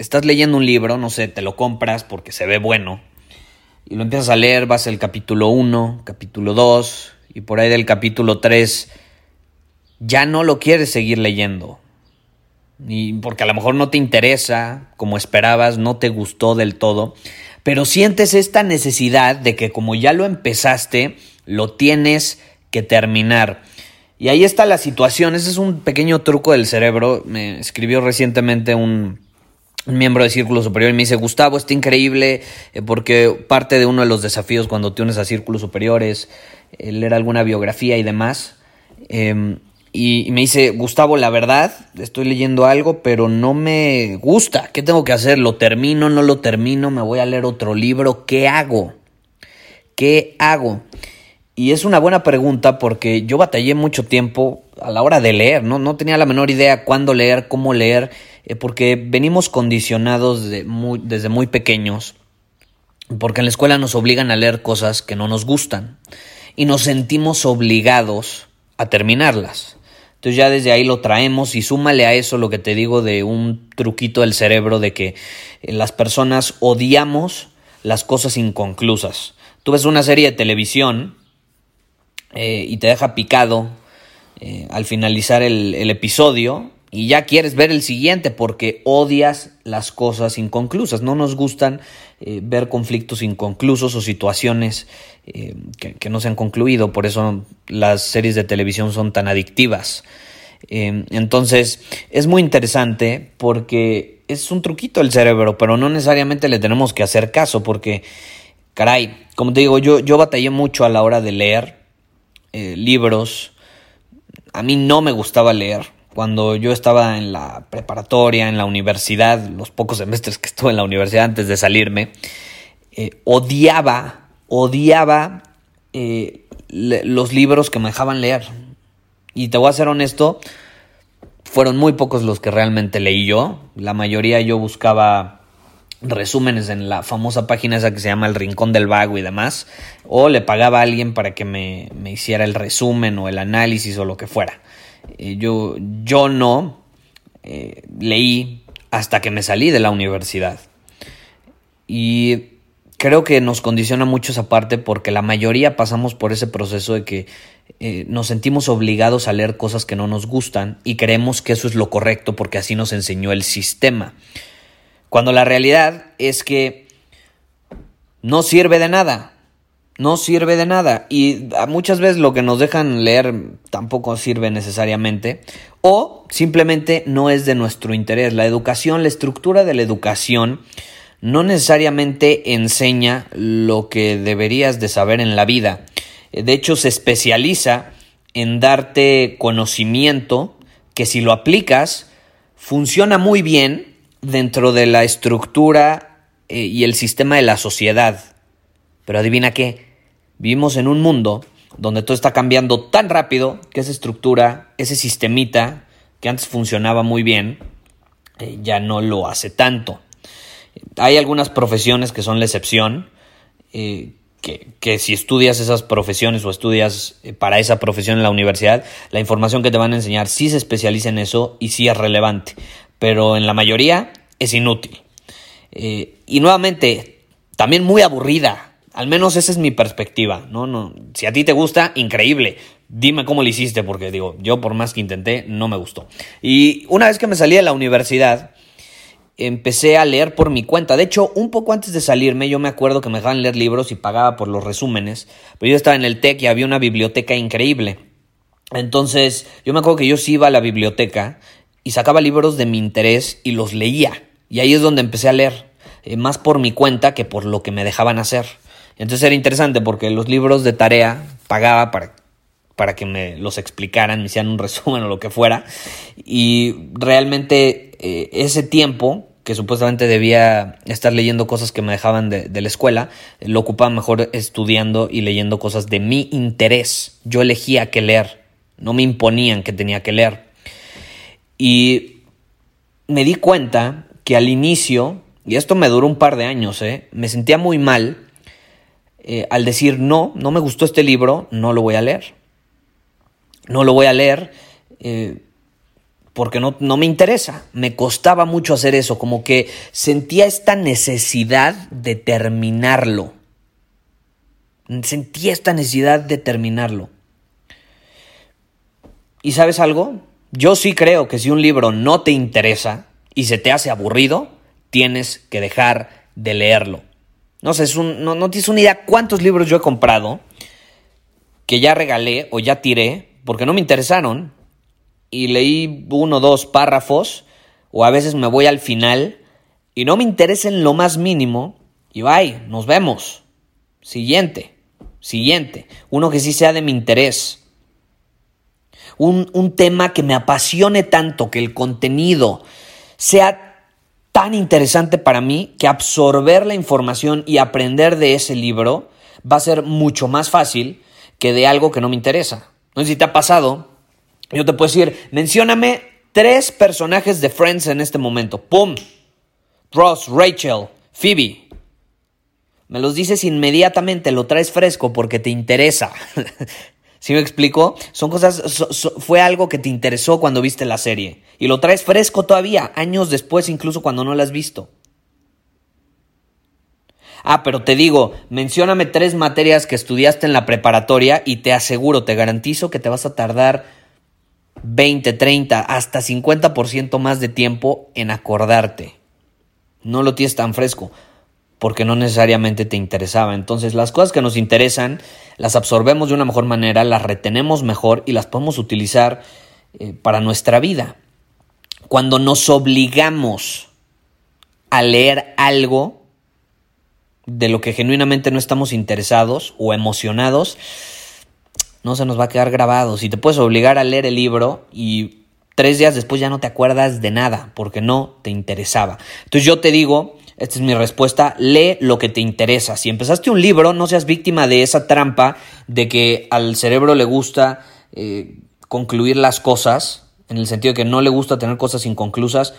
estás leyendo un libro, no sé, te lo compras porque se ve bueno, y lo empiezas a leer, vas al capítulo 1, capítulo 2, y por ahí del capítulo 3 ya no lo quieres seguir leyendo? Y porque a lo mejor no te interesa como esperabas, no te gustó del todo, pero sientes esta necesidad de que como ya lo empezaste, lo tienes que terminar. Y ahí está la situación, ese es un pequeño truco del cerebro. Me escribió recientemente un, miembro de Círculo Superior y me dice, Gustavo, está increíble eh, porque parte de uno de los desafíos cuando te unes a Círculos Superiores, leer alguna biografía y demás. Em, y, me dice, Gustavo, la verdad, estoy leyendo algo, pero no me gusta. ¿Qué tengo que hacer? ¿Lo termino? ¿No lo termino? ¿Me voy a leer otro libro? ¿Qué hago? ¿Qué hago? Y es una buena pregunta porque yo batallé mucho tiempo a la hora de leer, ¿no? No tenía la menor idea cuándo leer, cómo leer, eh, porque venimos condicionados desde muy pequeños, porque en la escuela nos obligan a leer cosas que no nos gustan y nos sentimos obligados a terminarlas. Entonces ya desde ahí lo traemos y súmale a eso lo que te digo de un truquito del cerebro de que eh, las personas odiamos las cosas inconclusas. Tú ves una serie de televisión eh, y te deja picado al finalizar el episodio y ya quieres ver el siguiente porque odias las cosas inconclusas. No nos gustan eh, ver conflictos inconclusos o situaciones eh, que, no se han concluido. Por eso las series de televisión son tan adictivas. Eh, entonces es muy interesante porque es un truquito el cerebro, pero no necesariamente le tenemos que hacer caso porque, caray, como te digo, yo, yo batallé mucho a la hora de leer libros. A mí no me gustaba leer cuando yo estaba en la preparatoria, en la universidad, los pocos semestres que estuve en la universidad antes de salirme, eh, odiaba, odiaba eh, los libros que me dejaban leer. Y te voy a ser honesto, fueron muy pocos los que realmente leí yo. La mayoría yo buscaba resúmenes en la famosa página esa que se llama El Rincón del Vago y demás. O le pagaba a alguien para que me, me hiciera el resumen o el análisis o lo que fuera. Eh, yo, yo no eh, leí hasta que me salí de la universidad. Y creo que nos condiciona mucho esa parte porque la mayoría pasamos por ese proceso de que eh, nos sentimos obligados a leer cosas que no nos gustan y creemos que eso es lo correcto porque así nos enseñó el sistema. Cuando la realidad es que no sirve de nada no sirve de nada y muchas veces lo que nos dejan leer tampoco sirve necesariamente o simplemente no es de nuestro interés. La educación, la estructura de la educación no necesariamente enseña lo que deberías de saber en la vida. De hecho, se especializa en darte conocimiento que si lo aplicas funciona muy bien dentro de la estructura eh, y el sistema de la sociedad. Pero adivina qué, Vivimos en un mundo donde todo está cambiando tan rápido que esa estructura, ese sistemita que antes funcionaba muy bien, eh, ya no lo hace tanto. Hay algunas profesiones que son la excepción, eh, que, si estudias esas profesiones o estudias eh, para esa profesión en la universidad, la información que te van a enseñar sí se especializa en eso y sí es relevante, pero en la mayoría es inútil. y nuevamente, también muy aburrida al menos esa es mi perspectiva, ¿no? no si a ti te gusta, increíble. Dime cómo lo hiciste, porque digo, yo por más que intenté, no me gustó. Y una vez que me salí de la universidad, empecé a leer por mi cuenta. De hecho, un poco antes de salirme, yo me acuerdo que me dejaban leer libros y pagaba por los resúmenes. Pero yo estaba en el TEC y había una biblioteca increíble. Entonces, yo me acuerdo que yo sí iba a la biblioteca y sacaba libros de mi interés y los leía. Y ahí es donde empecé a leer, eh, más por mi cuenta que por lo que me dejaban hacer. Entonces era interesante porque los libros de tarea pagaba para, para que me los explicaran, me hicieran un resumen o lo que fuera. Y realmente eh, ese tiempo que supuestamente debía estar leyendo cosas que me dejaban de, la escuela, lo ocupaba mejor estudiando y leyendo cosas de mi interés. Yo elegía qué leer, no me imponían que tenía que leer. Y me di cuenta que al inicio, y esto me duró un par de años, ¿eh? me sentía muy mal eh, al decir no, no me gustó este libro, no lo voy a leer. No lo voy a leer eh, porque no, no me interesa. Me costaba mucho hacer eso, como que sentía esta necesidad de terminarlo. Sentía esta necesidad de terminarlo. ¿Y sabes algo? Yo sí creo que si un libro no te interesa y se te hace aburrido, tienes que dejar de leerlo. No sé, es un, no, no tienes una idea cuántos libros yo he comprado que ya regalé o ya tiré porque no me interesaron y leí uno o dos párrafos o a veces me voy al final y no me interesa en lo más mínimo y bye, nos vemos. Siguiente, siguiente. Uno que sí sea de mi interés un, un tema que me apasione tanto, que el contenido sea tan interesante para mí que absorber la información y aprender de ese libro va a ser mucho más fácil que de algo que no me interesa. No sé si te ha pasado. Yo te puedo decir, mencióname tres personajes de Friends en este momento. ¡Pum! Ross, Rachel, Phoebe. Me los dices inmediatamente, lo traes fresco porque te interesa. ¿Sí me explico? Son cosas, fue algo que te interesó cuando viste la serie. Y lo traes fresco todavía, años después, incluso cuando no la has visto. Ah, pero te digo, mencióname tres materias que estudiaste en la preparatoria y te aseguro, te garantizo que te vas a tardar 20, 30, hasta 50% más de tiempo en acordarte. No lo tienes tan fresco porque no necesariamente te interesaba. Entonces las cosas que nos interesan las absorbemos de una mejor manera, las retenemos mejor y las podemos utilizar eh, para nuestra vida. Cuando nos obligamos a leer algo de lo que genuinamente no estamos interesados o emocionados, no se nos va a quedar grabado. Si te puedes obligar a leer el libro y tres días después ya no te acuerdas de nada porque no te interesaba. Entonces yo te digo, esta es mi respuesta. Lee lo que te interesa. Si empezaste un libro, no seas víctima de esa trampa de que al cerebro le gusta eh, concluir las cosas, en el sentido de que no le gusta tener cosas inconclusas.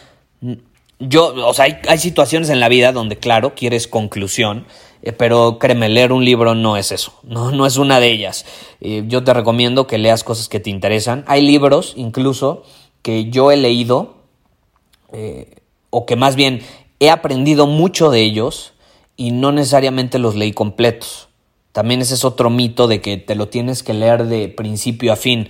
Yo, o sea, hay, situaciones en la vida donde, claro, quieres conclusión, eh, pero créeme, leer un libro no es eso, no, no es una de ellas. Eh, yo te recomiendo que leas cosas que te interesan. Hay libros, incluso, que yo he leído, o que más bien he aprendido mucho de ellos y no necesariamente los leí completos. También ese es otro mito de que te lo tienes que leer de principio a fin.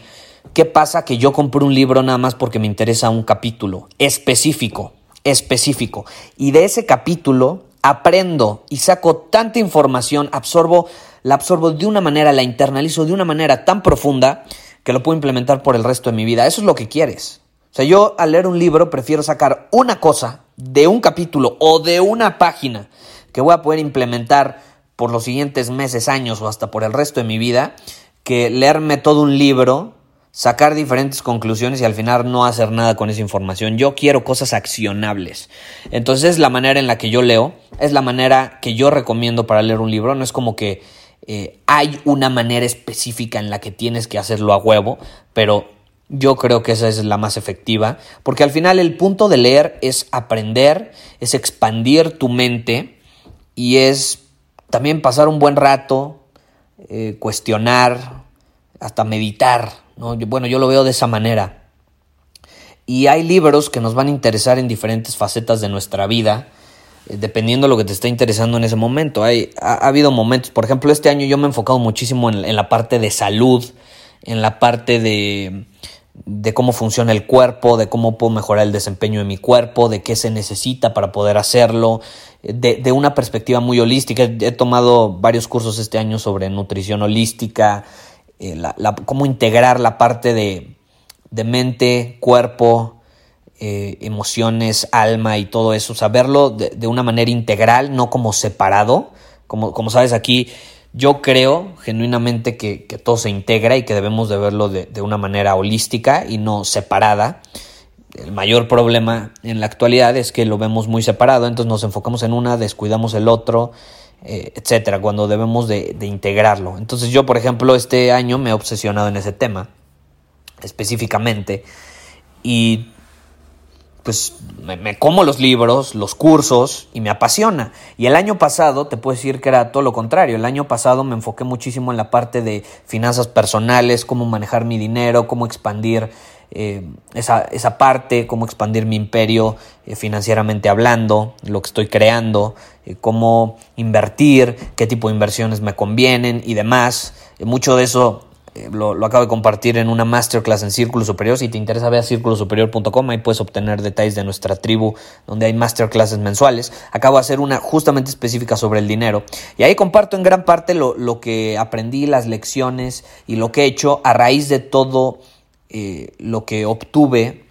¿Qué pasa? Que yo compro un libro nada más porque me interesa un capítulo específico, específico. Y de ese capítulo aprendo y saco tanta información, absorbo, la absorbo de una manera, la internalizo de una manera tan profunda que lo puedo implementar por el resto de mi vida. Eso es lo que quieres. O sea, yo al leer un libro prefiero sacar una cosa de un capítulo o de una página que voy a poder implementar por los siguientes meses, años o hasta por el resto de mi vida, que leerme todo un libro, sacar diferentes conclusiones y al final no hacer nada con esa información. Yo quiero cosas accionables. Entonces es la manera en la que yo leo, es la manera que yo recomiendo para leer un libro. No es como que eh, hay una manera específica en la que tienes que hacerlo a huevo, pero yo creo que esa es la más efectiva, porque al final el punto de leer es aprender, es expandir tu mente y es también pasar un buen rato, eh, cuestionar, hasta meditar. ¿no? Bueno, yo lo veo de esa manera. Y hay libros que nos van a interesar en diferentes facetas de nuestra vida, eh, dependiendo de lo que te está interesando en ese momento. Hay, ha, habido momentos, por ejemplo, este año yo me he enfocado muchísimo en la parte de salud, en la parte de de cómo funciona el cuerpo, de cómo puedo mejorar el desempeño de mi cuerpo, de qué se necesita para poder hacerlo, de, una perspectiva muy holística. He tomado varios cursos este año sobre nutrición holística, eh, cómo integrar la parte de, mente, cuerpo, eh, emociones, alma y todo eso, saberlo de, de, una manera integral, no como separado. Como, como sabes aquí, yo creo genuinamente que, todo se integra y que debemos de verlo de, una manera holística y no separada. El mayor problema en la actualidad es que lo vemos muy separado, entonces nos enfocamos en una, descuidamos el otro, eh, etcétera, cuando debemos de, de integrarlo. Entonces yo, por ejemplo, este año me he obsesionado en ese tema específicamente y pues me, como los libros, los cursos y me apasiona. Y el año pasado te puedo decir que era todo lo contrario. El año pasado me enfoqué muchísimo en la parte de finanzas personales, cómo manejar mi dinero, cómo expandir eh, esa, esa, parte, cómo expandir mi imperio eh, financieramente hablando, lo que estoy creando, eh, cómo invertir, qué tipo de inversiones me convienen y demás. mucho de eso eh, lo, acabo de compartir en una masterclass en Círculo Superior. Si te interesa, ve a círculosuperior.com. Ahí puedes obtener detalles de nuestra tribu, donde hay masterclasses mensuales. Acabo de hacer una justamente específica sobre el dinero. Y ahí comparto en gran parte lo, que aprendí, las lecciones y lo que he hecho a raíz de todo eh, lo que obtuve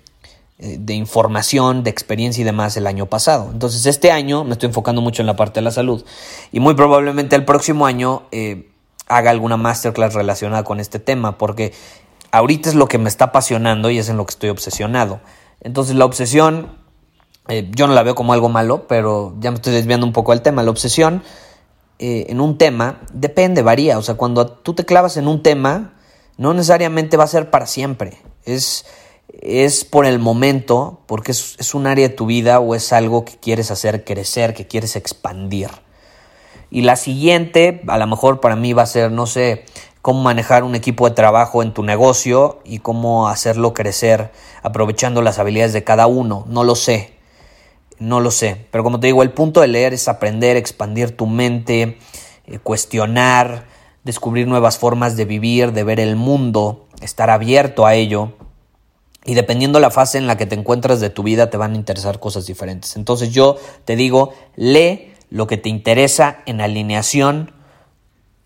eh, de información, de experiencia y demás el año pasado. Entonces, este año me estoy enfocando mucho en la parte de la salud. Y muy probablemente el próximo año haga alguna masterclass relacionada con este tema, porque ahorita es lo que me está apasionando y es en lo que estoy obsesionado. Entonces la obsesión, eh, yo no la veo como algo malo, pero ya me estoy desviando un poco del tema. La obsesión eh, en un tema depende, varía. O sea, cuando tú te clavas en un tema, no necesariamente va a ser para siempre. Es, es por el momento, porque es, es un área de tu vida o es algo que quieres hacer crecer, que quieres expandir. Y la siguiente, a lo mejor para mí va a ser, no sé, cómo manejar un equipo de trabajo en tu negocio y cómo hacerlo crecer aprovechando las habilidades de cada uno. No lo sé, no lo sé. Pero como te digo, el punto de leer es aprender, expandir tu mente, eh, cuestionar, descubrir nuevas formas de vivir, de ver el mundo, estar abierto a ello. Y dependiendo la fase en la que te encuentras de tu vida, te van a interesar cosas diferentes. Entonces yo te digo, lee lo que te interesa en alineación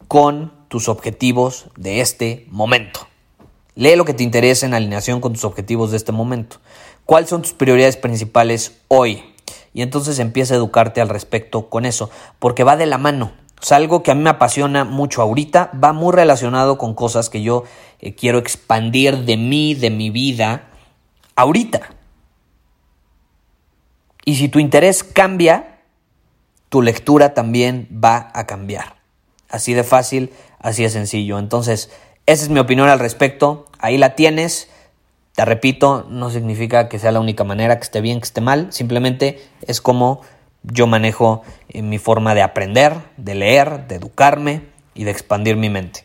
con tus objetivos de este momento. Lee lo que te interesa en alineación con tus objetivos de este momento. ¿Cuáles son tus prioridades principales hoy? Y entonces empieza a educarte al respecto con eso, porque va de la mano. Es algo que a mí me apasiona mucho ahorita, va muy relacionado con cosas que yo eh, quiero expandir de mí, de mi vida, ahorita. Y si tu interés cambia, tu lectura también va a cambiar. Así de fácil, así de sencillo. Entonces, esa es mi opinión al respecto. Ahí la tienes. Te repito, no significa que sea la única manera, que esté bien, que esté mal. Simplemente es como yo manejo eh, mi forma de aprender, de leer, de educarme y de expandir mi mente.